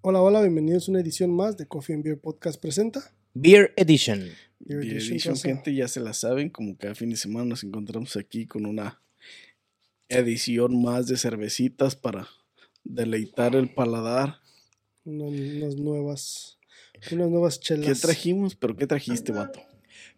Hola, hola, bienvenidos a una edición más de Coffee and Beer Podcast presenta. Beer Edition. Beer Beer Edition, gente, ya se la saben, como cada fin de semana nos encontramos aquí con una edición más de cervecitas para deleitar el paladar. Una- unas nuevas, unas nuevas ¿Qué chelas. trajimos? ¿Pero qué trajiste, vato?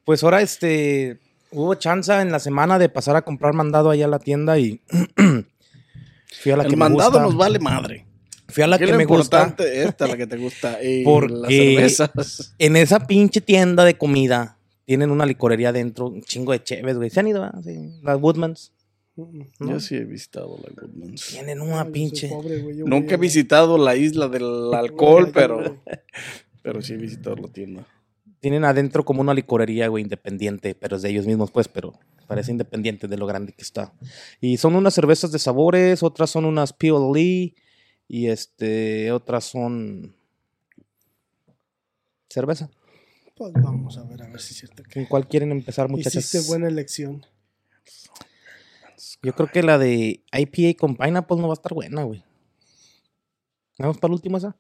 Pues ahora este hubo chance en la semana de pasar a comprar mandado allá a la tienda y fui a la el que mandado me gusta. nos vale madre. Fui a la ¿Qué que lo me gusta. importante? Esta, la que te gusta. Y Porque- las cervezas. En esa pinche tienda de comida tienen una licorería adentro, un chingo de cheves, güey. ¿Se han ido? ah? Sí, las Woodmans. Mm, mm. ¿no? Yo sí he visitado la Goodmans. Tienen No, una pinche. pobre, güey, yo Nunca he visitado la isla del alcohol, pero, pero sí he visitado la tienda. Tienen adentro como una licorería, güey, independiente, pero es de ellos mismos, pues, pero parece independiente de lo grande que está. Y son unas cervezas de sabores, otras son unas PLE y este, otras son cerveza. Pues vamos a ver, a ver si es cierto que ¿En cuál quieren empezar, muchachos? hiciste buena elección. Yo creo que la de IPA con pineapple no va a estar buena, güey. Vamos para la última esa.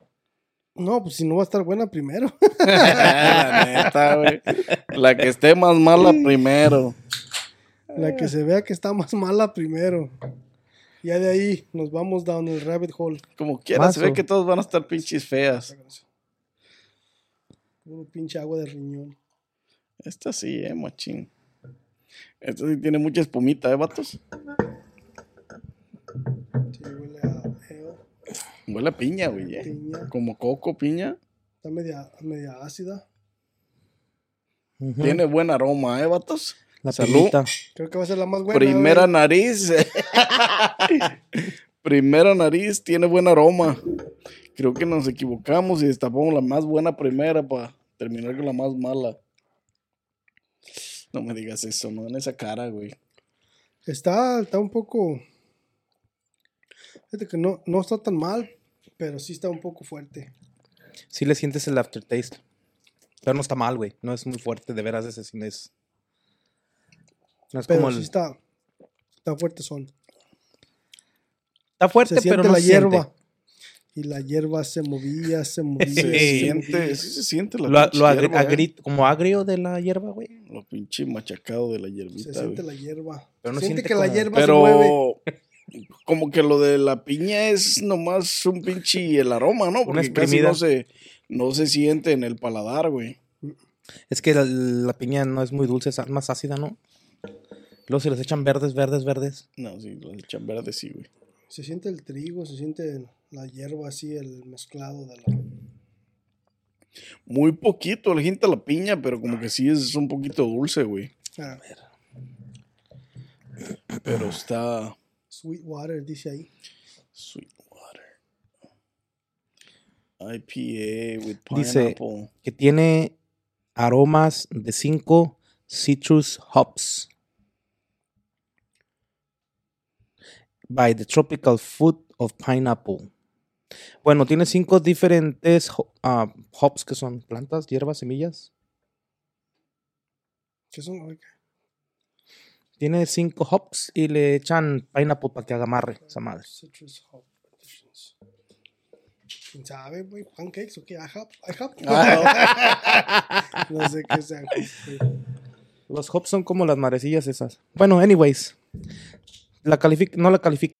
No, pues si no va a estar buena primero. la neta, güey. La que esté más mala primero. La que se vea que está más mala primero. Ya de ahí nos vamos down el rabbit hole. Como quiera, se ve que todos van a estar pinches feas. Puro pinche agua de riñón. Esta sí, eh, machín. Esta sí tiene mucha espumita, ¿eh, vatos? Sí, huele a Huele a piña, güey. eh. piña. Como coco, piña. Está media, media ácida. Tiene buen aroma, ¿eh, vatos? La Salud. pilita. Creo que va a ser la más buena. Primera güey. nariz. primera nariz tiene buen aroma. Creo que nos equivocamos y destapamos la más buena primera para terminar con la más mala. No me digas eso, no en esa cara, güey. Está, está un poco. Fíjate que no, no está tan mal, pero sí está un poco fuerte. Sí le sientes el aftertaste. Pero no está mal, güey. No es muy fuerte, de veras, ese sí no es. No es Pero como el- sí está, está fuerte son. Está fuerte, Se siente pero no la se siente. hierba. Y la hierba se movía, se movía. Se se siente, sí se siente la Lo, lo agri- hierba, ¿eh? agri- como agrio de la hierba, güey. Lo pinche machacado de la Se hierbita, siente güey. la hierba. Pero no se siente siente que la hierba se mueve. Pero como que lo de la piña es nomás un pinche el aroma, ¿no? Porque casi no se, no se siente en el paladar, güey. Es que la, la piña no es muy dulce, es más ácida, ¿no? Luego se les echan verdes, verdes, verdes. No, sí, los echan verde, sí, güey. Se siente el trigo, se siente la hierba así, el mezclado de la. Muy poquito le gente la piña, pero como que sí es un poquito dulce, güey. A ver, Pero está sweet water, dice ahí. sweet water. IPA with Dice- pineapple. Que tiene aromas de 5 citrus hops. By the tropical fruit of pineapple. Bueno, tiene cinco diferentes ah, hops que son plantas, hierbas, semillas. ¿Qué son? Tiene cinco hops y le echan pineapple para que amarre esa madre. Citrus hop. ¿Quién sabe, güey? ¿Pancakes o qué? ¿I hop? ¿I hop? Ah, no sé qué sean. Los hops son como las marecillas esas. Bueno, anyways. La calific no la califica.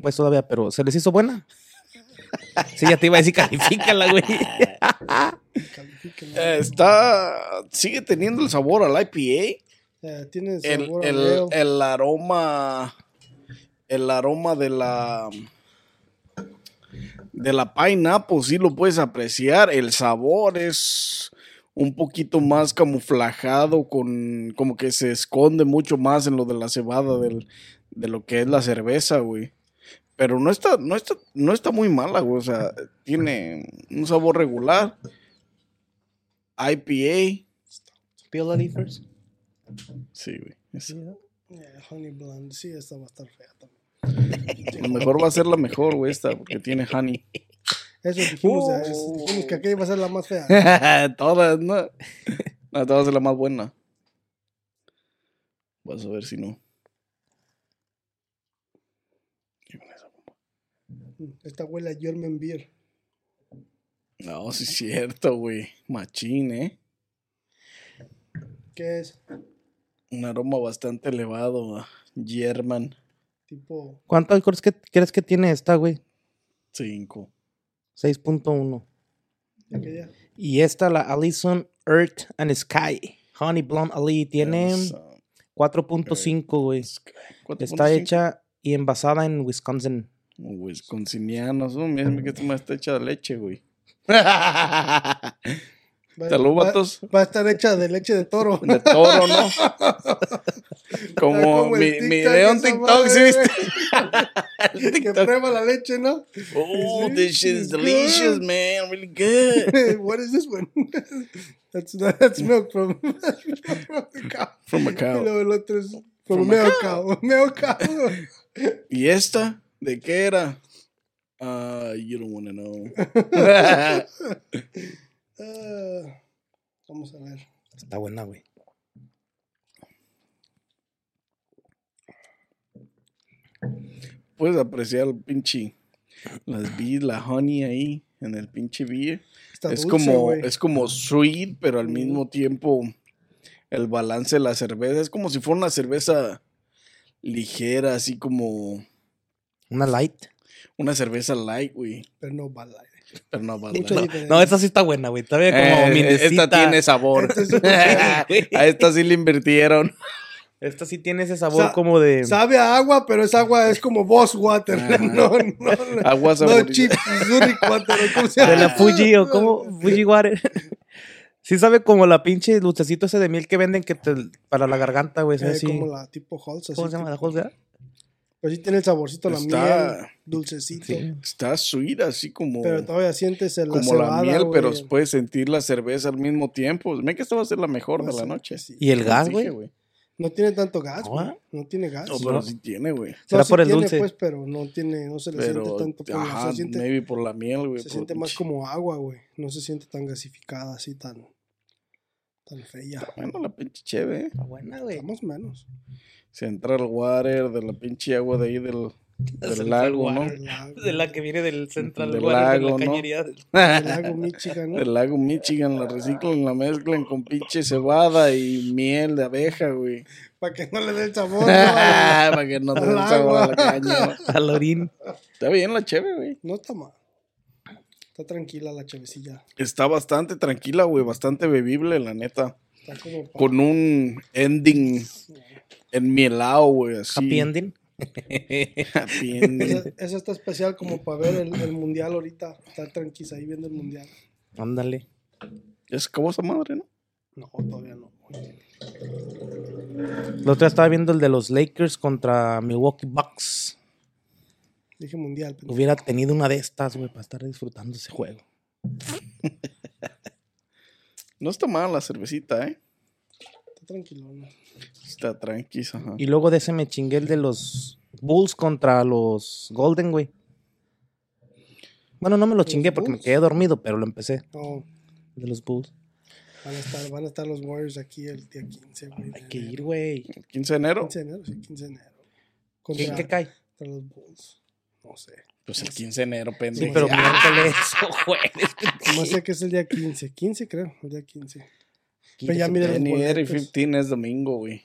pues todavía, pero ¿se les hizo buena? Sí, ya te iba a decir califícala, güey. Califíquenlo. Eh, está. Sigue teniendo el sabor al IPA. Eh, tiene sabor el aroma. El aroma de la. De la pineapple, sí lo puedes apreciar. El sabor es un poquito más camuflajado, con como que se esconde mucho más en lo de la cebada del, de lo que es la cerveza, güey. Pero no está, no está, no está muy mala, güey. O sea, tiene un sabor regular. IPA. Peel first. Sí, güey. Es- Eh, honey blonde. Sí, esta va a estar fea también. A lo mejor va a ser la mejor, güey, esta, porque tiene honey. Eso dijimos, eso dijimos que aquella iba a ser la más fea. Todas, ¿no? No, esta va a ser la más buena. Vas a ver si no. Esta huele a German beer. No, sí es cierto, güey. Machín, ¿eh? ¿Qué es? Un aroma bastante elevado a German Tipo, ¿Cuánto alcohol crees que, crees que tiene esta, güey? 5. 6.1. de aquella. Y esta, la Allison Earth and Sky. Honey Blonde Ali, tiene 4.5, güey. Está hecha y envasada en Wisconsin. Wisconsinianos. Oh, mira que esta más está hecha de leche, güey. Salud, va- vatos. Va a estar hecha de leche de toro. De toro, ¿no? Como, Como mi, mi video en TikTok, ¿sí viste? que prueba la leche, ¿no? Oh, Sí, this shit is delicious, good. man. Really good. What is this one? That's, that's milk from, from the cow. From a Y cow. luego el otro es From from, a cow. Cow. ¿Y esta? ¿De qué era? Ah, you don't want to know. Ah, vamos a ver. Está buena, güey. Puedes apreciar el pinche las bees, la honey ahí en el pinche beer. Está es dulce, como es como sweet, pero al mismo tiempo el balance de la cerveza es como si fuera una cerveza ligera, así como Una light. una cerveza light, güey. Pero no Bud Light. Pero no Light. diferencia. No, esta sí está buena, güey. Todavía como Eh, esta tiene sabor. Es A esta sí le invirtieron. Esta sí tiene ese sabor Sa- como de. Sabe a agua, pero esa agua es como Boss Water. No, no, no. Agua No, saborizada. Chip Water. ¿o ¿Cómo se De la Fuji o como Fuji Water. Sí sabe como la pinche lucecito ese de miel que venden que te, para la garganta, güey. Eh, así. como la tipo Halls. ¿Cómo se llama? ¿La tipo- Holga? Pues sí tiene el saborcito, la Está- miel, dulcecito. Sí. Está sweet, así como, Pero todavía sientes el, como cebada, la miel, pero puedes sentir la cerveza al mismo tiempo. Ven que esta va a ser la mejor de la noche. sí. ¿Y el gas, güey? No tiene tanto gas, ¿No, güey. ah? No tiene gas. No, pero sí tiene, güey. No, ¿Será sí por el tiene, dulce? pues, pero no tiene, no se le Pero, siente tanto. por la- ajá, se siente, maybe por la miel, güey. se por siente más como agua, güey. No se siente tan gasificada, así tan, tan fea. Bueno, la pinche cheve, ¿eh? Está buena, güey. Estamos menos. Central Water, de la pinche agua de ahí del, del Central lago, ¿no? Water. Del lago, De la que viene del Central Del Water, de lago, la ¿no? cañería. del- del lago Michigan, ¿no? Del lago Michigan, la reciclan, la mezclan con pinche cebada y miel de abeja, güey. Para que no le dé el sabor. ¿no? Para que no te Al den sabor a la caña. Al orín. Está bien la cheve, güey. No está mal. Está tranquila la chavecilla. Está bastante tranquila, güey. Bastante bebible, la neta. Está como pa- Con un ending enmielado, güey. Así. Happy ending. Happy ending. Esa, esa está especial como para ver el, el mundial ahorita. Estar tranquila ahí viendo el mundial. Ándale. Ya se acabó esa madre, ¿no? No, todavía no. La otra estaba viendo el de los Lakers contra Milwaukee Bucks. Dije mundial. pendejo. Hubiera tenido una de estas, güey, para estar disfrutando ese juego. No está mal la cervecita, ¿eh? Está tranquilo. ¿no? Está tranquila, ajá. Y luego de ese me chingué el de los Bulls contra los Golden, güey. Bueno, no me lo chingué porque me Bulls? quedé dormido, pero lo empecé. El De los Bulls. van a estar, van a estar los Warriors aquí el día 15, güey. Hay que enero. ir, güey. 15 de enero. 15 de enero, sí, 15 de enero. ¿Quién Contra, qué cae? contra los Bulls. No sé. Pues el 15 de enero, Sí, pendejo. pero Ah, miércoles o jueves. No sé que es el día 15. 15 creo, el día 15. Pero ya Quince mira los boletos. 15 es domingo, güey.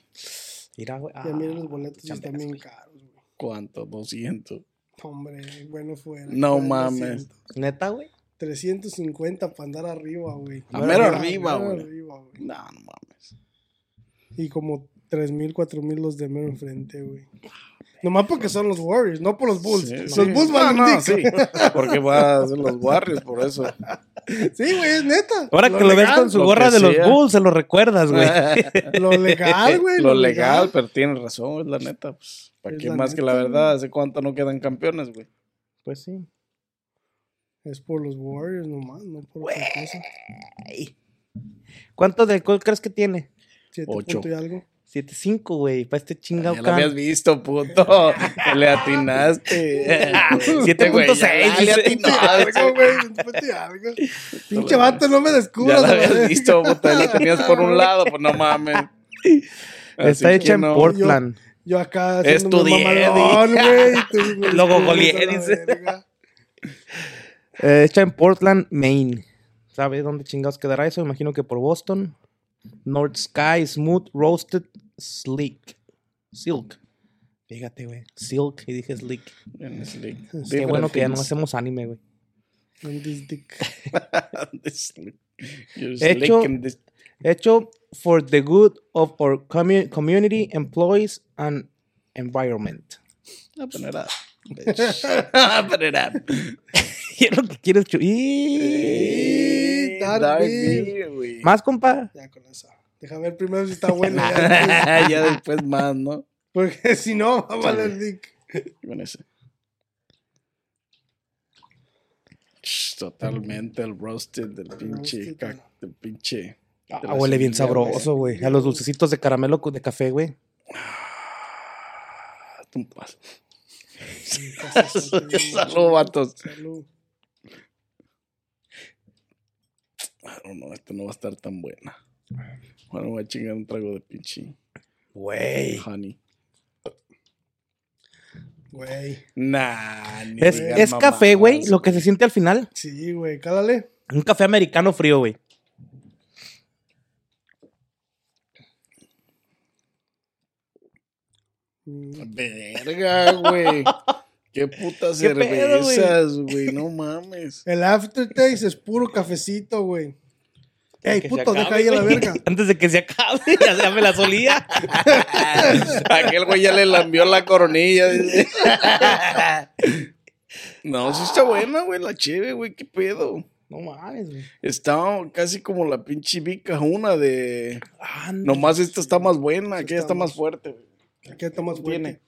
Mira, güey. Ya miren los Ah, boletos y están bien caros, güey. ¿Cuánto? 200. Hombre, bueno fuera. No mames. 300. Neta, güey. 350 para andar arriba, güey. A mero arriba, güey. No, no mames. Y como 3000, 4000 los de mero enfrente, güey. Nomás porque son los Warriors, no por los Bulls. Sí, los sí. Bulls No, van no, sí. Porque va a ser los Warriors, por eso. Sí, güey, es neta. Ahora que lo ves con su gorra de los. Bulls, se lo recuerdas, güey. Lo legal, güey. Lo legal, pero tienes razón, es la neta. Pues, ¿Para Es qué más que la verdad? ¿Hace cuánto no quedan campeones, güey? Pues sí. Es por los Warriors nomás, no por otra cosa. ¿Cuánto de alcohol crees que tiene? Siete Ocho. punto y algo. 7.5, güey. Para este chingado Ya lo habías visto, puto. Le atinaste. 7.6, Güey, ya Le atinaste. Güey. Pinche vato, no me Ya descubras. lo a la habías verga. visto. Lo tenías por un lado, pues no mames. Está hecha en no. Portland. Yo acá Estudié, güey. Lo a la dice. verga. Eh, hecha en Portland, Maine. ¿Sabes dónde chingados quedará eso? Imagino que por Boston. North Sky, Smooth, Roasted, Sleek. Silk. Fíjate, güey. Silk. Y dije Sleek. En. Qué bueno que ya no hacemos anime, güey. And this dick. This Hecho- this- Hecho for the good of our commu- community, employees, and environment. Open it up. bitch. Open it up. Lo que quieres Dark Dark Beer. Beer, güey. Más, compa. Ya con eso. Deja ver primero si está bueno. ya después. ya después más, ¿no? Porque si no, va a valer dick. Con ese. Totalmente el roasted del pinche. roasted. Del pinche. Ah, de huele bien sabroso, güey. A los dulcecitos de caramelo de café, güey. Un paso. Salud, Salud, vatos. Salud. I don't know, esta no va a estar tan buena. Bueno, voy a chingar un trago de pinche Güey. honey. Güey. Nah, ni Es, digas es café, güey, lo que se siente al final. Sí, güey. Cálale. Un café americano frío, güey. Verga, güey. Qué putas ¿Qué cervezas, güey. No mames. El aftertaste es puro cafecito, güey. Ey, puto, deja ahí a la verga. Antes de que se acabe, ya, ya me la solía. Aquel güey ya le lambió la coronilla. No, sí está buena, güey, la cheve, güey, qué pedo. No mames, güey. Está casi como la pinche Vica una de... Anda. Nomás esta está más buena, aquella está está más fuerte. güey. Aquí está más fuerte. Tiene.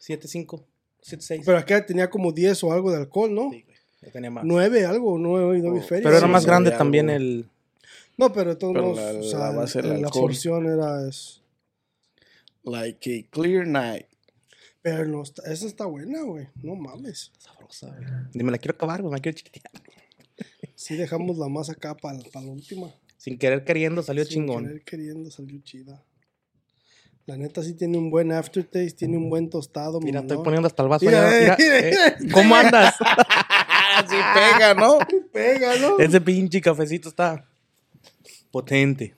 7-5, 7-6. Pero acá tenía como 10 o algo de alcohol, ¿no? Sí, güey. Ya tenía más. 9, algo, 9 y 9 Oh, ferias. Pero era Sí, más sí, grande también algo. el. No, pero de todos Pero modos, la- o sea, la base del la alcohol. porción era es. Like a clear night. Pero no, está- esa está buena, güey. No mames. Sabrosa, güey. Me la quiero acabar, güey. Me la quiero chiquitita. Sí dejamos la más acá para la última. Sin querer queriendo salió Sin chingón. querer queriendo salió chida. La neta sí tiene un buen aftertaste, tiene un buen tostado. Mira, estoy poniendo hasta el vaso. Mira, allá, eh, mira, eh. ¿Cómo andas? Así pega, ¿no? Pega, ¿no? Ese pinche cafecito está potente.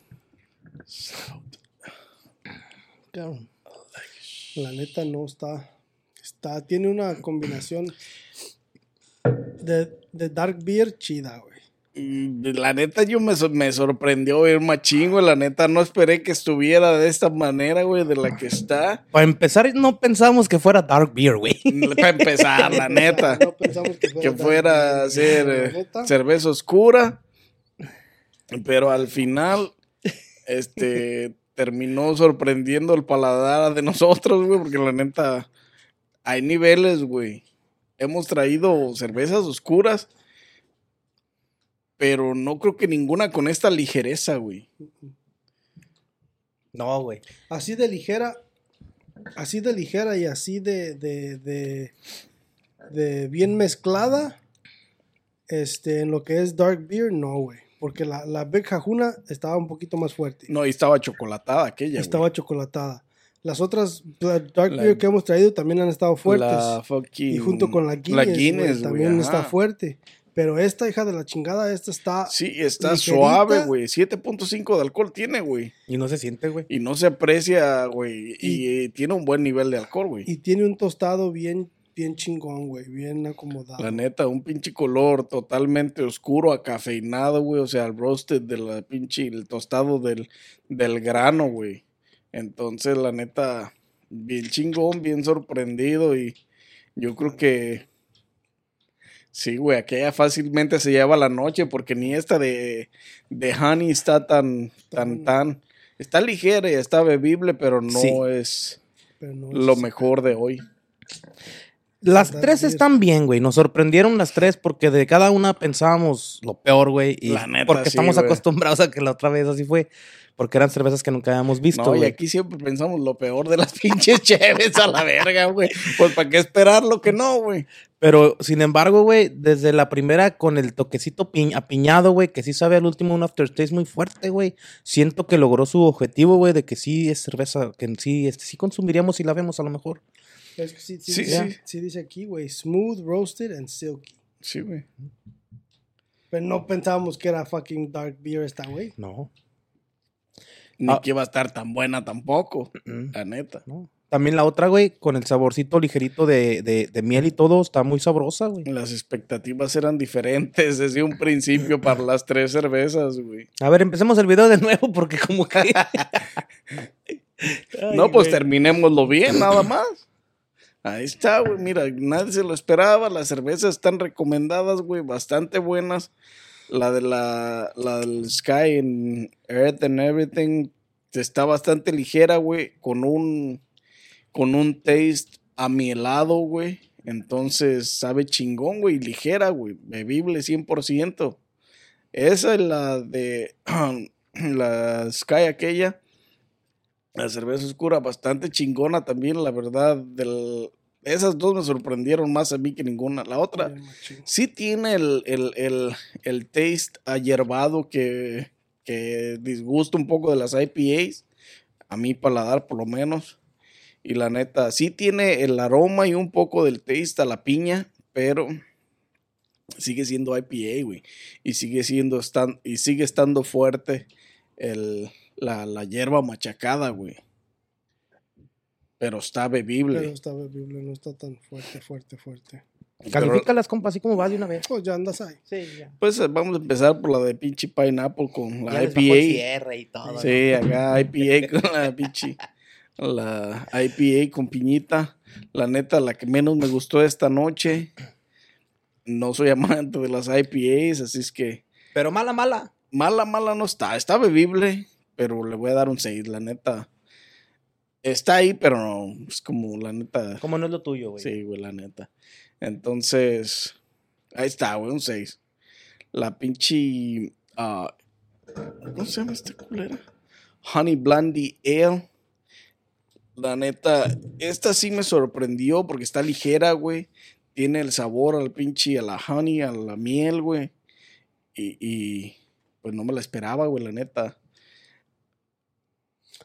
La neta no está. Está, tiene una combinación de, de dark beer chida, güey. La neta, yo me, sor- me sorprendió ver machín, güey. La neta, no esperé que estuviera de esta manera, güey, de la que está. Para empezar, no pensábamos que fuera dark beer, güey. Para empezar, la neta. No pensamos que fuera, que dark fuera beer, a ser eh, cerveza oscura. Pero al final, este, terminó sorprendiendo el paladar de nosotros, güey, porque la neta, hay niveles, güey. Hemos traído cervezas oscuras, pero no creo que ninguna con esta ligereza, güey. No, güey. Así de ligera, así de ligera y así de, de, de, de bien mezclada, este, en lo que es dark beer, no, güey. Porque la, la Big Jajuna estaba un poquito más fuerte. No, y estaba chocolatada aquella, estaba güey. chocolatada. Las otras la dark La- beer que hemos traído también han estado fuertes. La fucking- y junto con la Guinness, la güey, Guinness, güey, también está fuerte. Pero esta hija de la chingada, esta está... Sí, está ligerita. suave, güey. 7.5 de alcohol tiene, güey. Y no se siente, güey. Y no se aprecia, güey. Y, eh, tiene un buen nivel de alcohol, güey. Y tiene un tostado bien, bien chingón, güey, bien acomodado. La neta, un pinche color totalmente oscuro, acafeinado, güey. O sea, el roasted de la pinche, el tostado del, del grano, güey. Entonces, la neta, bien chingón, bien sorprendido. Y yo creo que. Sí, güey, aquella fácilmente se lleva la noche porque ni esta de, de honey está tan, tan, tan. Está ligera y está bebible, pero no Sí. es Pero no lo es- mejor de hoy. Las tres están bien, güey. Nos sorprendieron las tres porque de cada una pensábamos lo peor, güey. Y La neta, porque sí, estamos güey. acostumbrados a que la otra vez así fue. Porque eran cervezas que nunca habíamos visto, No, y aquí siempre pensamos lo peor de las pinches cheves a la verga, güey. Pues para qué esperar lo que no, güey. Pero, sin embargo, güey, desde la primera con el toquecito pi- apiñado, güey, que sí sabe al último un aftertaste muy fuerte, güey. Siento que logró su objetivo, güey, de que sí es cerveza, que sí, este, sí consumiríamos si la vemos a lo mejor. Es que sí, sí, Sí, dice, sí. sí dice aquí, güey, smooth, roasted and silky. Sí, güey. Pero no pensábamos que era fucking dark beer esta, güey. No. Ni Ah. que iba a estar tan buena tampoco, la neta. no. También la otra, güey, con el saborcito ligerito de, de, de miel y todo, está muy sabrosa, güey. Las expectativas eran diferentes desde un principio para las tres cervezas, güey. A ver, empecemos el video de nuevo porque como que... No, pues terminémoslo bien, nada más. Ahí está, güey. Mira, nadie se lo esperaba. Las cervezas están recomendadas, güey, bastante buenas. La de la, la del Sky and Earth and Everything está bastante ligera, güey, con un, con un taste amielado, güey. Entonces sabe chingón, güey, ligera, güey, bebible 100%. Esa es la de la Sky aquella. La cerveza oscura, bastante chingona también, la verdad. Del, esas dos me sorprendieron más a mí que ninguna. La otra sí tiene el, el, el, el taste ayerbado que, que disgusta un poco de las IPAs. A mi paladar, por lo menos. Y la neta, sí tiene el aroma y un poco del taste a la piña, pero sigue siendo IPA, güey. Y sigue siendo y sigue estando fuerte el, la, la hierba machacada, güey. Pero está bebible. Pero está bebible, no está tan fuerte, fuerte, fuerte. Pero, Califícalas, compa, así como vas de una vez. Pues ya andas ahí. Sí, ya. pues vamos a empezar por la de pinche pineapple con la Ya les IPA. cierre y todo. Sí, acá IPA con la pinche. La IPA con piñita. La neta, la que menos me gustó esta noche. No soy amante de las IPAs, así es que Pero mala, mala. mala, mala no está. Está bebible, pero le voy a dar un 6, la neta. Está ahí, pero no, es como la neta. Como no es lo tuyo, güey. Sí, güey, la neta. Entonces, ahí está, güey, un 6. La pinche. ah, ¿Cómo se llama esta culera? Honey Blondie Ale. La neta, esta sí me sorprendió porque está ligera, güey. Tiene el sabor al pinche, a la honey, a la miel, güey. Y, y, pues no me la esperaba, güey, la neta.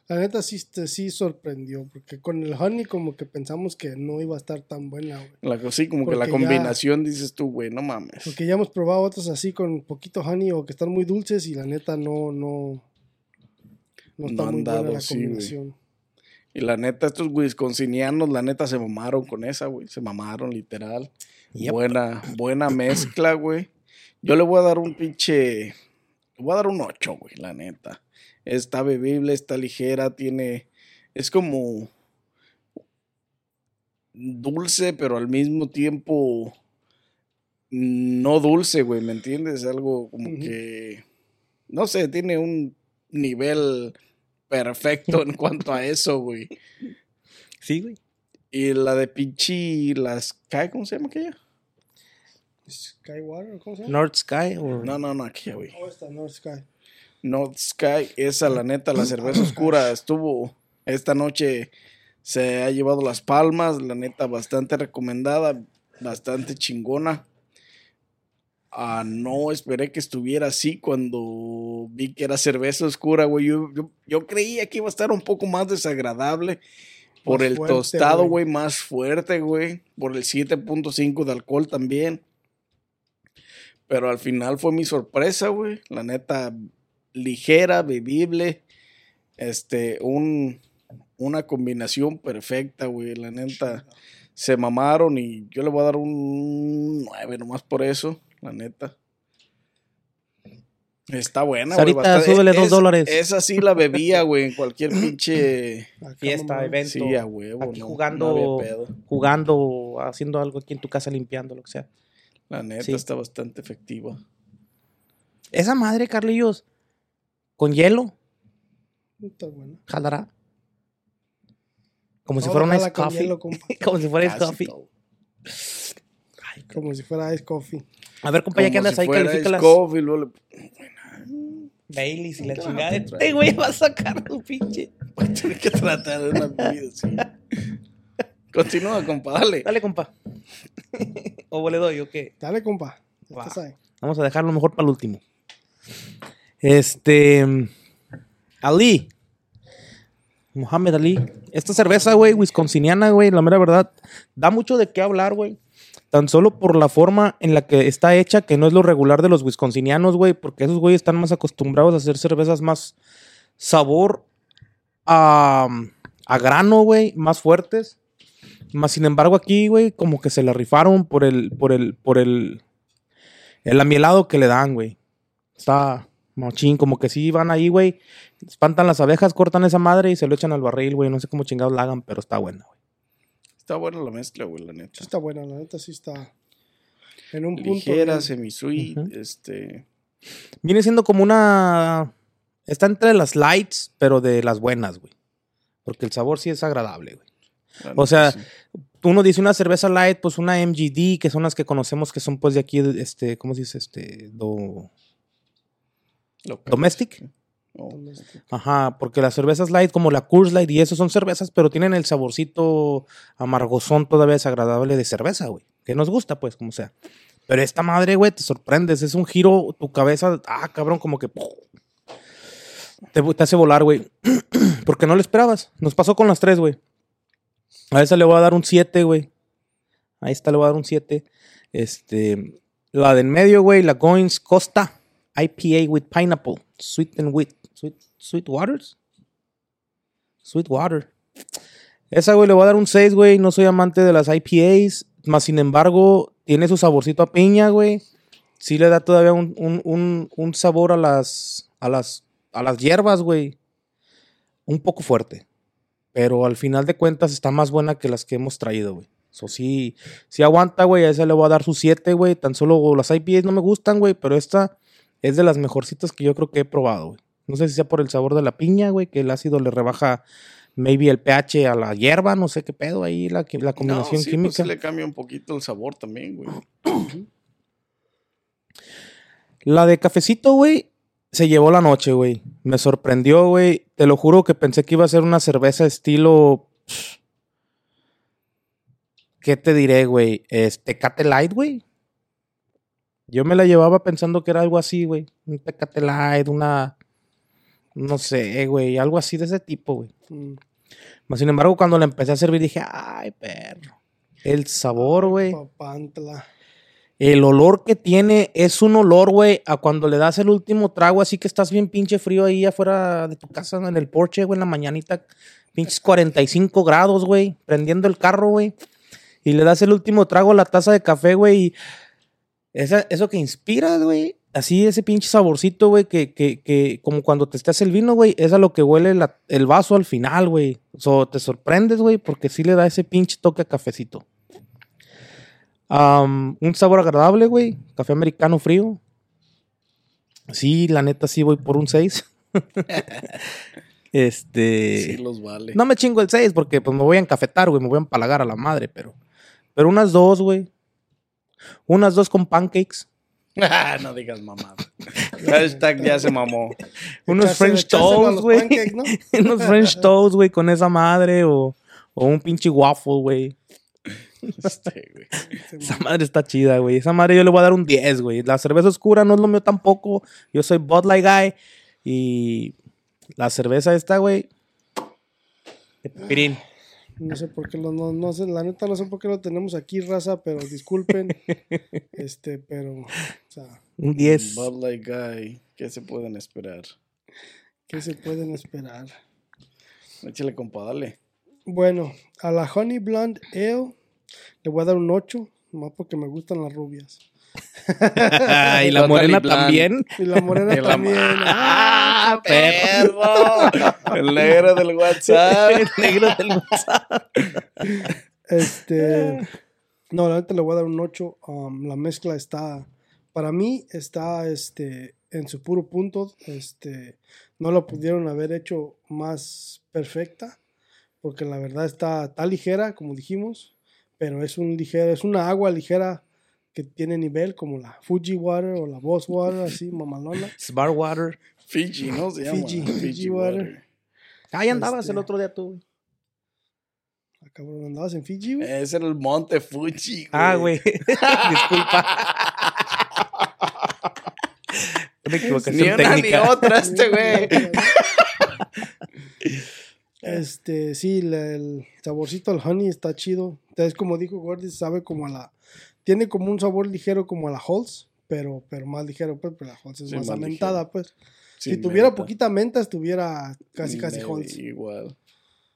La neta sí, te- sí sorprendió, porque con el honey como que pensamos que no iba a estar tan buena, güey. La, sí, como que la ya- combinación dices tú, güey, no mames. Porque ya hemos probado otras así con poquito honey o que están muy dulces y la neta no, no, no está No muy buena dado, la sí, combinación. Y la neta, estos wisconsinianos, la neta, se mamaron con esa, güey. Se mamaron, literal. Yep. Buena, buena mezcla, güey. Yo le voy a dar un pinche. Voy a dar un 8, güey, la neta. Está bebible, está ligera, tiene. Es como. Dulce, pero al mismo tiempo. No dulce, güey, ¿me entiendes? Algo como que. No sé, tiene un nivel perfecto en cuanto a eso, güey. Sí, güey. Y la de pinche, las ¿cómo se llama aquella? Skywater, ¿cómo se llama? North Sky o No, no, no, aquella, güey. Oh, North Sky. North Sky, esa, la neta, la cerveza oscura estuvo esta noche, se ha llevado las palmas, la neta, bastante recomendada, bastante chingona. Ah, no esperé que estuviera así cuando vi que era cerveza oscura, güey. Yo, yo, yo creía que iba a estar un poco más desagradable por Más el fuerte, tostado, güey. güey, más fuerte, güey. Por el 7.5 de alcohol también. Pero al final fue mi sorpresa, güey. La neta, ligera, bebible. Este, un, una combinación perfecta, güey. La neta, se mamaron y yo le voy a dar un 9 nomás por eso, la neta. Está buena, güey. Sarita, bastante- súbele es- dos dólares. Esa sí la bebía, güey, en cualquier pinche... Fiesta, evento. Sí, a huevo. Aquí no, jugando, no pedo. jugando, haciendo algo aquí en tu casa, limpiando, lo que sea. La neta Sí. está bastante efectiva. Esa madre, Carlillos, con hielo, Está bueno. jalará. Como si fuera un ice coffee. Como si fuera ice coffee. Como si fuera ice coffee. A ver, compa, ya que Como andas si ahí, fuera califícalas. Ice Coffee, luego le- Baileys y la ¿Qué chingada. traer? Este güey va a sacar tu pinche. Voy a tener que tratar de una bebida así. Continúa, compa, dale. Dale, compa. o le doy, o qué. Dale, compa. Vamos a dejarlo mejor para el último. Este. Ali. Mohamed Ali. Esta cerveza, güey, wisconsiniana, güey, la mera verdad, da mucho de qué hablar, güey. Tan solo por la forma en la que está hecha, que no es lo regular de los wisconsinianos, güey, porque esos güeyes están más acostumbrados a hacer cervezas más sabor a, a grano, güey, más fuertes. Más sin embargo, aquí, güey, como que se la rifaron por el, por el, por el, el amielado que le dan, güey. Está machín, como que sí van ahí, güey. Espantan las abejas, cortan esa madre y se lo echan al barril, güey. No sé cómo chingados la hagan, pero está buena, güey. Está buena la mezcla, güey, la neta. Sí está buena, la neta sí está. En un punto. Ligera, bien. semi-sweet, Ujú. este... Viene siendo como una. Está entre las lights, pero de las buenas, güey. Porque el sabor sí es agradable, güey. O sea, sí. Uno dice una cerveza light, pues una MGD, que son las que conocemos que son pues de aquí, este, ¿cómo se dice? Este, do- domestic. Oh, Ajá, porque las cervezas light como la Coors Light y eso son cervezas, pero tienen el saborcito amargosón todavía desagradable de cerveza, güey. Que nos gusta, pues, como sea. Pero esta madre, güey, te sorprendes. Es un giro, tu cabeza, ah, cabrón, como que... Te, te hace volar, güey. porque no lo esperabas. Nos pasó con las tres, güey. A esa le voy a dar un 7, güey. Ahí está, le voy a dar un 7. Este, la de en medio, güey, la Goins Costa IPA with pineapple, sweet and wheat, sweet, sweet waters, sweet water. Esa, güey, le voy a dar un 6, güey. No soy amante de las IPAs, más sin embargo, tiene su saborcito a piña, güey. Sí le da todavía un, un, un, un sabor a las, a las, a las hierbas, güey. Un poco fuerte. Pero al final de cuentas está más buena que las que hemos traído, güey. Eso sí, sí aguanta, güey. A esa le voy a dar su 7, güey. Tan solo las IPAs no me gustan, güey. Pero esta es de las mejorcitas que yo creo que he probado, güey. No sé si sea por el sabor de la piña, güey, que el ácido le rebaja maybe el pH a la hierba, no sé qué pedo ahí, la, la combinación no, sí, química. Pues le cambia un poquito el sabor también, güey. La de cafecito, güey, se llevó la noche, güey. Me sorprendió, güey. Te lo juro que pensé que iba a ser una cerveza estilo. ¿Qué te diré, güey? Este, Tecate Light, güey. Yo me la llevaba pensando que era algo así, güey. Un Tecate Light, una. No sé, güey. Algo así de ese tipo, güey. Mm. Mas, sin embargo, cuando la empecé a servir, dije, ay, perro. El sabor, güey. Papantla. El olor que tiene es un olor, güey, a cuando le das el último trago, así que estás bien pinche frío ahí afuera de tu casa, en el porche, güey, en la mañanita, pinches 45 grados, güey, prendiendo el carro, güey, y le das el último trago a la taza de café, güey, y eso que inspiras, güey, así ese pinche saborcito, güey, que, que, que como cuando te estás el vino, güey, es a lo que huele el vaso al final, güey. So, te sorprendes, güey, porque sí le da ese pinche toque a cafecito. Am, un sabor agradable, güey. Café americano frío. Sí, la neta sí voy por un 6. este. Sí los vale. No me chingo el 6 porque pues me voy a encafetar, güey. Me voy a empalagar a la madre, pero. Pero unas dos, güey. Unas dos con pancakes. no digas mamá. Hashtag ya se mamó. Unos Echarse- French toast, güey. unos French toast, güey, con esa madre. O, o un pinche waffle, güey. Este, güey. Esa madre está chida, güey. Esa madre yo le voy a dar un 10, güey. La cerveza oscura no es lo mío tampoco. Yo soy Bud Light Guy. Y la cerveza esta, güey. Pirín. No sé por qué lo, no, no sé, la neta no sé por qué lo tenemos aquí, raza, pero disculpen. este, pero, o sea, Un 10. Bud Light Guy. ¿Qué se pueden esperar? ¿qué se pueden esperar? Échale, compa, dale. Bueno, a la Honey Blonde Ale Le voy a dar un 8, nomás porque me gustan las rubias. y la morena también. Y la morena Y la también. ¡Ah, ¡Ah! perro! El negro del WhatsApp. El negro del WhatsApp. Este. No, la neta le voy a dar un 8. um, la mezcla está. Para mí está este, en su puro punto. Este, no lo pudieron haber hecho más perfecta. Porque la verdad está, está ligera, como dijimos. Pero es un ligero, es una agua ligera que tiene nivel, como la Fuji Water o la Boss Water, así, mamalona. Smart Water. Fiji, ¿no? Se llama. Fiji, Fiji water. Ahí andabas Este- el otro día tú. Ah, cabrón, ¿andabas en Fiji, güey? Es el monte Fuji. Ah, güey. Disculpa. Una Ni equivocación una técnica. ni otra este güey. Este, sí, la- el saborcito al honey está chido. Entonces, como dijo Gordy, sabe como a la. Tiene como un sabor ligero como a la Halls, pero, pero más ligero, pues, pero la Halls es Sí, más más aumentada, pues. Si tuviera menta. poquita menta, estuviera casi, casi Halls. Igual.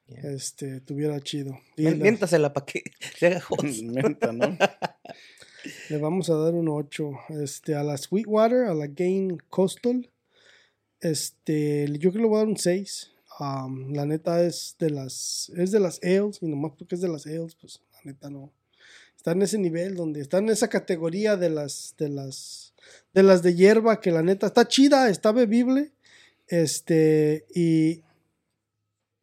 Este, tuviera chido. Y la- Miéntasela para que se haga. Menta, ¿no? le vamos a dar un 8. Este, a la Sweetwater, a la Gain Coastal. Este, yo creo que le voy a dar un 6. Um, la neta es de las es de las ales y nomás porque es de las ales pues la neta no. Está en ese nivel donde está en esa categoría de las de las de las de hierba que la neta está chida está bebible este y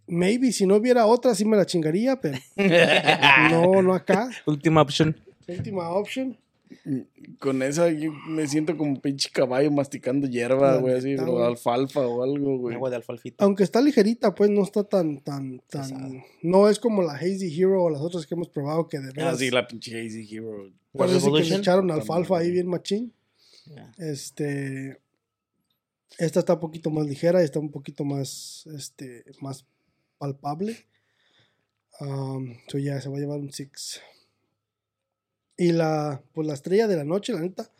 maybe si no hubiera otra sí me la chingaría pero no no acá. Última opción. última option Con esa yo me siento como pinche caballo masticando hierba, güey, así, alfalfa o algo, güey. Agua de alfalfita. aunque está ligerita pues no está tan tan tan Pesada. no es como la Hazy Hero o las otras que hemos probado que de Ah, veras sí, la pinche Hazy Hero. Parece que le echaron alfalfa ahí bien machín. Este. Esta está un poquito más ligera y está un poquito más. Este. más palpable. Um, so ya se va a llevar un 6. Y la. Pues la estrella de la noche, la neta.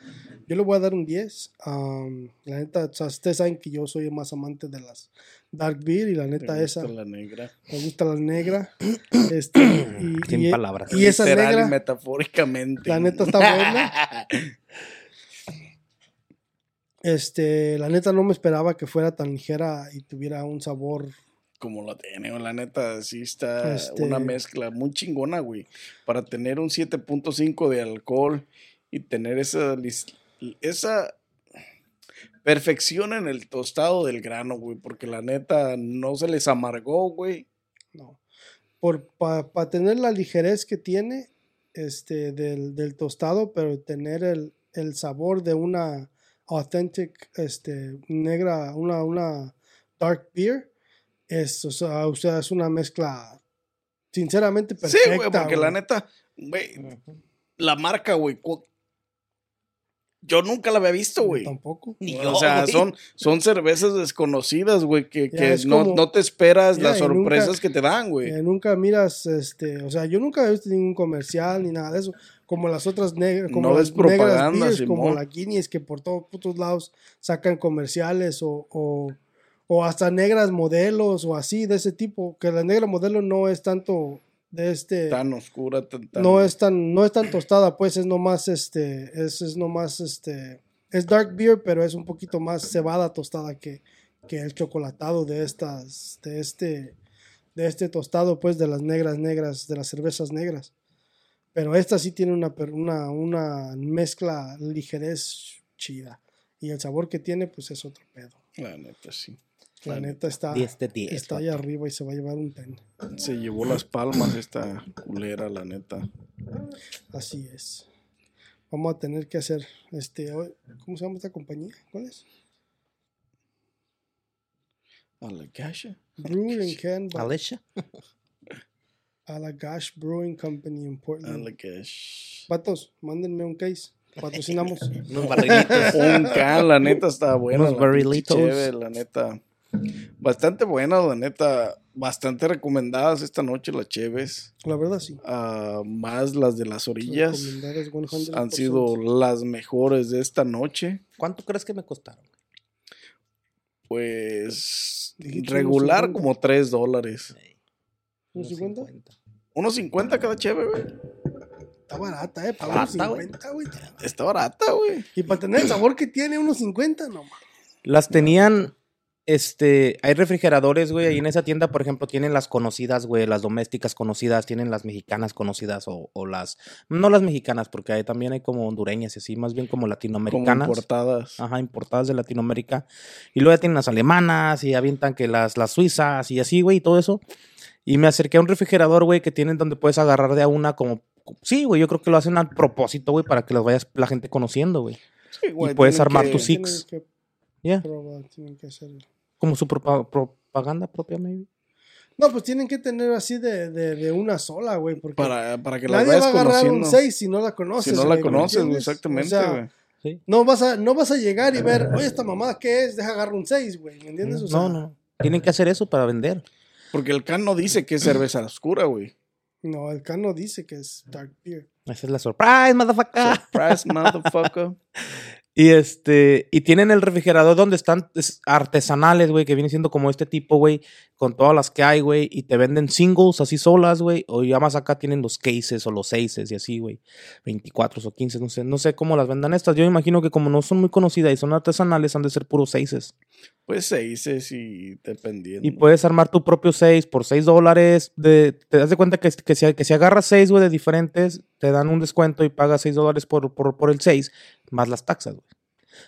Yo le voy a dar un 10. Um, la neta, o sea, ustedes saben que yo soy más amante de las Dark Beer y la Me neta gusta esa. La negra. Me gusta la negra. Este, y, Sin y- palabras. y esa Literal negra. metafóricamente. La neta está buena. Este, la neta no me esperaba que fuera tan ligera y tuviera un sabor. Como la tiene, la neta, sí está Este- una mezcla muy chingona, güey. Para tener un 7.5 de alcohol y tener esa, esa perfección en el tostado del grano, güey. Porque la neta no se les amargó, güey. No. Para tener la ligerez que tiene este del, del tostado, pero tener el, el sabor de una authentic este negra, una, una dark beer, es, o sea, o sea, es una mezcla sinceramente perfecta. sí, güey, porque la güey. neta, güey, la marca, güey. Yo nunca la había visto, güey. Tampoco. Ni O yo, sea, güey. son, son cervezas desconocidas, güey, que, Ya, que no, como- no te esperas Ya, las nunca- sorpresas que te dan, güey. Eh, nunca miras, este, o sea, yo nunca he visto ningún comercial ni nada de eso, como las otras negras, como No las negras beers, como la Guinness, que por todos putos lados sacan comerciales o, o, o hasta negras modelos o así, de ese tipo, que la negra modelo no es tanto de este, Tan oscura, tan, tan- no es tan, no es tan tostada, pues es nomás, este, es, es nomás, este, es dark beer, pero es un poquito más cebada tostada que, que el chocolatado de estas, de este, de este tostado, pues, de las negras negras, de las cervezas negras. Pero esta sí tiene una, una, una mezcla ligerez chida. Y el sabor que tiene, pues, es otro pedo. La neta, sí. La neta está, 10 de 10. está ahí arriba y se va a llevar un ten. Se llevó las palmas esta culera, la neta. Así es. Vamos a tener que hacer, este, hoy- ¿cómo se llama esta compañía? ¿Cuál es? A la gacha. Brew and Can Alicia. Alagash Brewing Company in A Portland. la gacha. Patos, mándenme un case. Patrocinamos. Unos barrilitos. Un can, la neta está buena. Unos barrilitos. cheve, la neta. Bastante buena, la neta. Bastante recomendadas esta noche las cheves. La verdad, sí. Ah, más las de las orillas. Recomendadas 100%. Han sido las mejores de esta noche. ¿Cuánto crees que me costaron? Pues regular unos 50. como 3 dólares. ¿Unos 50? Unos 50 cada cheve, güey. está barata, ¿eh? Para unos Barata, güey. 50, güey. Está barata, güey. Y para tener el sabor que tiene, unos 50, no, ma. Las tenían, este, hay refrigeradores, güey, ahí en esa tienda, por ejemplo, tienen las conocidas, güey, las domésticas conocidas, tienen las mexicanas conocidas o, o las, no las mexicanas, porque ahí también hay como hondureñas y así, más bien como Como latinoamericanas. importadas. Ajá, importadas de Latinoamérica. Y luego ya tienen las alemanas y avientan que las, las suizas y así, güey, y todo eso. Y me acerqué a un refrigerador, güey, que tienen donde puedes agarrar de a una como... Sí, güey, yo creo que lo hacen a propósito, güey, para que las vayas la gente conociendo, güey. Sí, güey, puedes tienen armar que- tu Six. Ya, tienen que hacer. Como su propa- propaganda propia, maybe. No, pues tienen que tener así de, de, de una sola, güey. Porque Para, para que las nadie va vayas a agarrar conociendo. un 6 si no la conoces. si no la güey, ¿me conoces, güey, exactamente, O sea, güey. Sí. no vas, a, no vas a llegar y ver, oye, esta mamada, ¿qué es? Deja agarrar un 6, güey. ¿Me entiendes? O sea, No, no. Tienen que hacer eso para vender. Porque el can no dice que es cerveza oscura, güey. No, el cano dice que es dark beer. Esa es la surprise, motherfucker. Surprise, motherfucker. Y este, y tienen el refrigerador donde están es, artesanales, güey, que viene siendo como este tipo, güey, con todas las que hay, güey, y te venden singles así solas, güey, o ya más acá tienen los cases o los seises y así, güey, 24 o 15, no sé, no sé cómo las vendan estas. Yo me imagino que como no son muy conocidas y son artesanales, han de ser puros seises. Pues se dice si dependiendo. Y puedes armar tu propio 6 por 6 dólares. De, te das de cuenta que, que, si, que si agarras 6, güey, de diferentes, te dan un descuento y pagas 6 dólares por, por, por el 6, más las taxas, güey.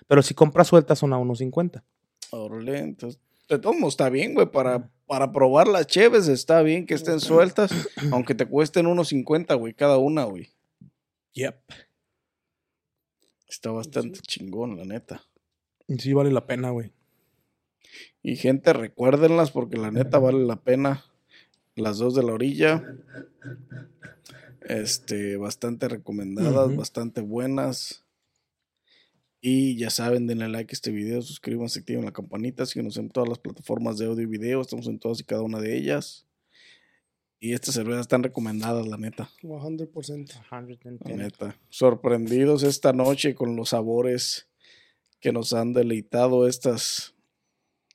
Pero si compras sueltas son a 1.50. Órale, entonces, de todos modos está bien, güey, para, para probar las cheves está bien que estén sueltas, aunque te cuesten unos 50, güey, cada una, güey. Yep. Está bastante chingón, la neta. Sí, vale la pena, güey. Y gente, recuérdenlas porque la neta vale la pena. Las dos de la orilla. Este, bastante recomendadas, bastante buenas. Y ya saben, denle like a este video, suscríbanse, activen la campanita, síguenos en todas las plataformas de audio y video, estamos en todas y cada una de ellas. Y estas cervezas están recomendadas, la neta, 100%. la neta. Sorprendidos esta noche con los sabores que nos han deleitado estas,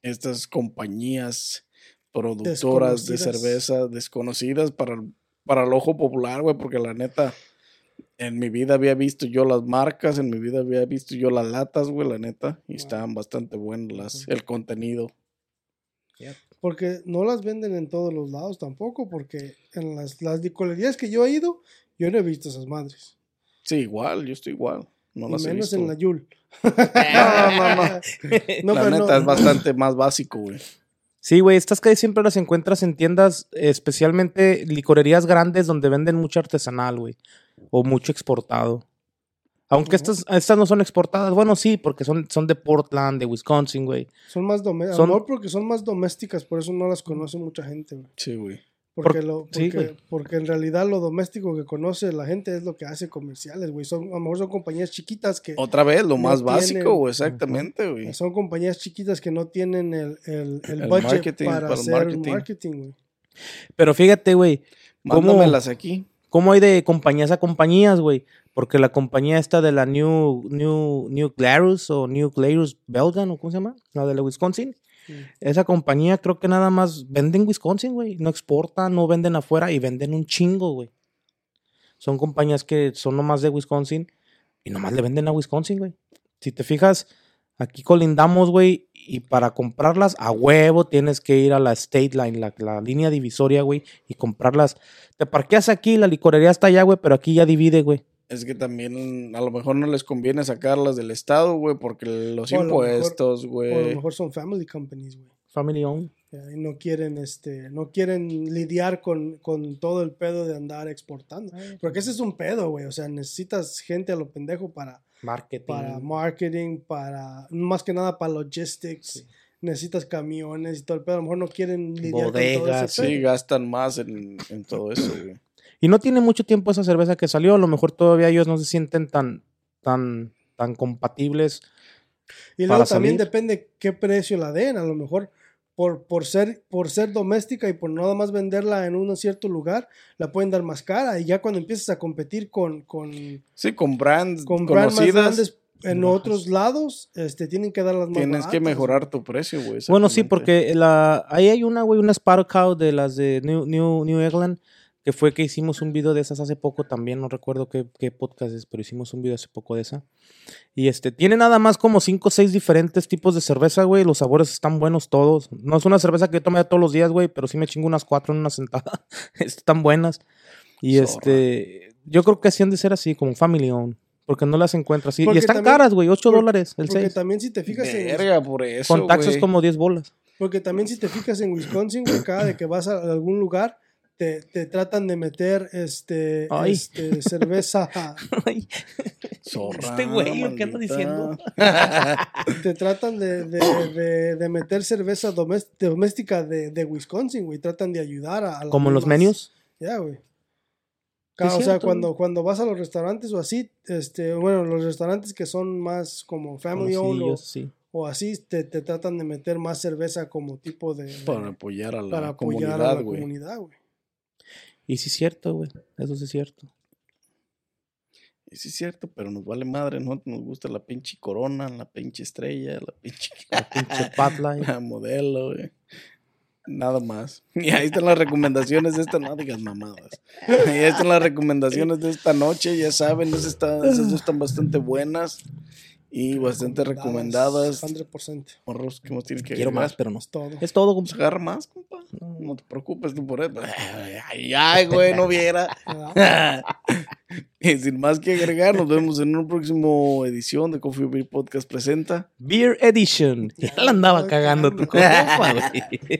estas compañías productoras de cerveza desconocidas para, el- para el ojo popular, güey, porque la neta, en mi vida había visto yo las marcas, en mi vida había visto yo las latas, güey, la neta, y Wow. estaban bastante buenas las, el contenido. Porque no las venden en todos los lados tampoco, porque en las, las licorerías que yo he ido, yo no he visto esas madres. Sí, igual, yo estoy igual. No y las he menos visto. en la Yul. No, no, no. No, la neta no- es bastante más básico, güey. Sí, güey, estas calles siempre las encuentras en tiendas, especialmente licorerías grandes donde venden mucho artesanal, güey. O mucho exportado. Aunque estas, estas no son exportadas. Bueno, sí, porque son, son de Portland, de Wisconsin, güey. Son más domésticas. Son- Amor, porque son más domésticas, por eso no las conoce mucha gente, güey. Sí, güey. Porque, Por- lo, porque, porque en realidad lo doméstico que conoce la gente es lo que hace comerciales, güey. Son, a lo mejor son compañías chiquitas que Otra vez, lo No más tienen- básico, güey, exactamente, güey. son compañías chiquitas que no tienen el, el, el El budget marketing, para, hacer marketing. marketing, güey. Pero fíjate, güey, ¿Cómo? Mándamelas aquí. ¿cómo hay de compañías a compañías, güey? Porque la compañía esta de la New, New, New Glarus o New Glarus Belgian, o ¿cómo se llama? La de la Wisconsin. Esa compañía creo que nada más vende en Wisconsin, güey. No exportan, no venden afuera y venden un chingo, güey. Son compañías que son nomás de Wisconsin y nomás le venden a Wisconsin, güey. Si te fijas, aquí colindamos, güey, y para comprarlas a huevo tienes que ir a la State Line, la, la línea divisoria, güey, y comprarlas. Te parqueas aquí, la licorería está allá, güey, pero aquí ya divide, güey. Es que también a lo mejor no les conviene sacarlas del estado, güey, porque los O impuestos, O a lo güey. mejor son family companies, güey. Family owned. Y no quieren, este, no quieren lidiar con, con todo el pedo de andar exportando. Porque ese es un pedo, güey. O sea, necesitas gente a lo pendejo para, Marketing. para marketing, para, más que nada para logistics. Necesitas camiones y todo el pedo. A lo mejor no quieren lidiar con todo ese Sí, gastan más en, en todo eso, güey. Y no tiene mucho tiempo esa cerveza que salió. A lo mejor todavía ellos no se sienten tan, tan, tan compatibles. Y para luego también salir. depende qué precio la den. A lo mejor por, por, ser, por ser doméstica y por nada más venderla en un cierto lugar, la pueden dar más cara. Y ya cuando empiezas a competir con, con, Sí, con brands con más conocidas, grandes en Bajas. otros lados, este, tienen que darlas más tienes que mejorar tu precio, güey. Bueno, sí, porque la, ahí hay una, güey, una Sparrow Cow de las de New, New, New England que fue que hicimos un video de esas hace poco también, no recuerdo qué, qué podcast es, pero hicimos un video hace poco de esa. Y este, tiene nada más como cinco o seis diferentes tipos de cerveza, güey. Los sabores están buenos todos. No es una cerveza que yo tome todos los días, güey, pero sí me chingo unas cuatro en una sentada. están buenas. Y Zorra. este, yo creo que así han de ser así, como family owned. Porque no las encuentras. Y, Porque están también- caras, güey, 8 por- dólares el Porque 6. también si te fijas en Verga, por eso. Con taxes como 10 bolas. Porque también si te fijas en Wisconsin, güey, cada de que vas a algún lugar, te, te tratan de meter este, Ay. este cerveza, Ay, Zorra, Este güey, ¿qué anda diciendo? te tratan de, de- de- de meter cerveza doméstica de, de Wisconsin, güey. Tratan de ayudar a, a como en los menús. Ya, güey. O sea, cuando, cuando vas a los restaurantes o así, este, bueno, los restaurantes que son más como family owned o, Famosillos, sí. o así, te, te tratan de meter más cerveza como tipo de... Para apoyar a la para apoyar a comunidad, la güey. Y sí es cierto, güey. Eso sí es cierto. Y sí es cierto, pero nos vale madre, ¿no? Nos gusta la pinche corona, la pinche estrella, la pinche Pinche Bud Light. la modelo, güey. Nada más. Y ahí están las recomendaciones de esta, no digas mamadas. Ahí están las recomendaciones de esta noche, ya saben, esas, están, esas dos están bastante buenas y bastante recomendadas. 100%. Morros, ¿qué más tienes que Quiero agregar? más, pero no. Es todo. Es todo, compa. agarra más, compa. No te preocupes tú por eso. Ay, ay, güey, no viera. y sin más que agregar, nos vemos en una próxima edición de Coffee Beer Podcast presenta. Beer Edition. Ya la andaba cagando tu compa, güey.